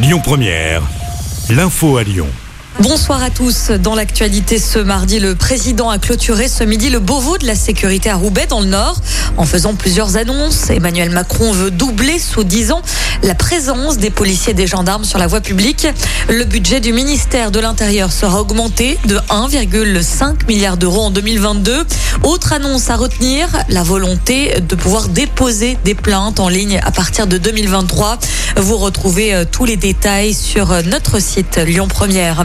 Lyon Première, l'info à Lyon. Bonsoir à tous. Dans l'actualité ce mardi, le président a clôturé ce midi le Beauvau de la sécurité à Roubaix dans le Nord. En faisant plusieurs annonces, Emmanuel Macron veut doubler sous 10 ans la présence des policiers et des gendarmes sur la voie publique. Le budget du ministère de l'Intérieur sera augmenté de 1,5 milliard d'euros en 2022. Autre annonce à retenir, la volonté de pouvoir déposer des plaintes en ligne à partir de 2023. Vous retrouvez euh, tous les détails sur euh, notre site Lyon Première.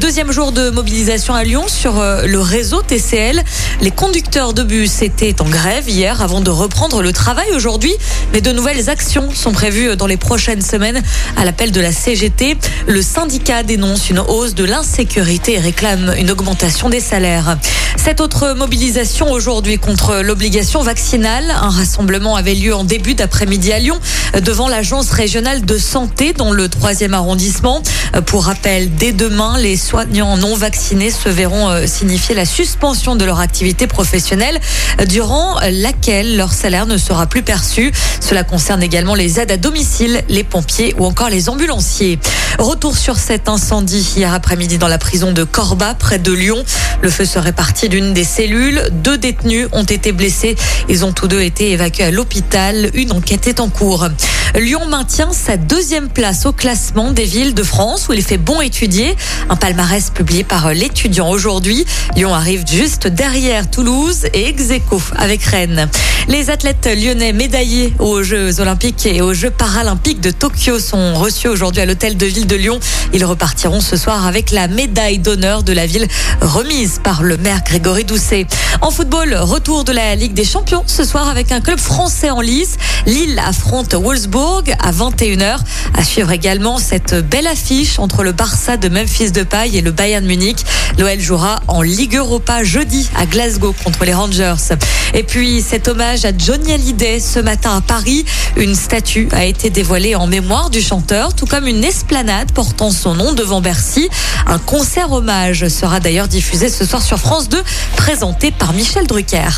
Deuxième jour de mobilisation à Lyon sur euh, le réseau TCL. Les conducteurs de bus étaient en grève hier avant de reprendre le travail aujourd'hui. Mais de nouvelles actions sont prévues dans les prochaines semaines à l'appel de la CGT. Le syndicat dénonce une hausse de l'insécurité et réclame une augmentation des salaires. Cette autre mobilisation aujourd'hui contre l'obligation vaccinale. Un rassemblement avait lieu en début d'après-midi à Lyon devant l'agence régionale de santé dans le troisième arrondissement. Pour rappel, dès demain, les soignants non vaccinés se verront euh, signifier la suspension de leur activité professionnelle durant laquelle leur salaire ne sera plus perçu. Cela concerne également les aides à domicile, les pompiers ou encore les ambulanciers. Retour sur cet incendie hier après-midi dans la prison de Corba, près de Lyon. Le feu serait parti d'une des cellules. Deux détenus ont été blessés. Ils ont tous deux été évacués à l'hôpital. Une enquête est en cours. Lyon maintient sa deuxième place au classement des villes de France où il fait bon étudier. Un palmarès publié par l'étudiant aujourd'hui. Lyon arrive juste derrière Toulouse et Execo avec Rennes. Les athlètes lyonnais médaillés aux Jeux olympiques et aux Jeux paralympiques de Tokyo sont reçus aujourd'hui à l'hôtel de ville de Lyon. Ils repartiront ce soir avec la médaille d'honneur de la ville remise par le maire Grégory Doucet. En football, retour de la Ligue des Champions ce soir avec un club français en lice. Lille affronte Wolfsburg à 21h. À suivre également cette belle affiche entre le Barça de Memphis de Paille et le Bayern Munich. L'OL jouera en Ligue Europa jeudi à Glasgow contre les Rangers. Et puis cet hommage à Johnny Hallyday ce matin à Paris. Une statue a été dévoilée en mémoire du chanteur, tout comme une esplanade portant son nom devant Bercy. Un concert hommage sera d'ailleurs diffusé ce soir sur France 2, présenté par Michel Drucker.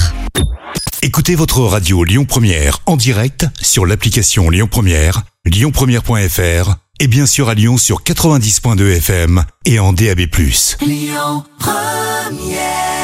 Écoutez votre radio Lyon Première en direct sur l'application Lyon Première, lyonpremière.fr et bien sûr à Lyon sur 90.2 FM et en DAB+. Lyon Première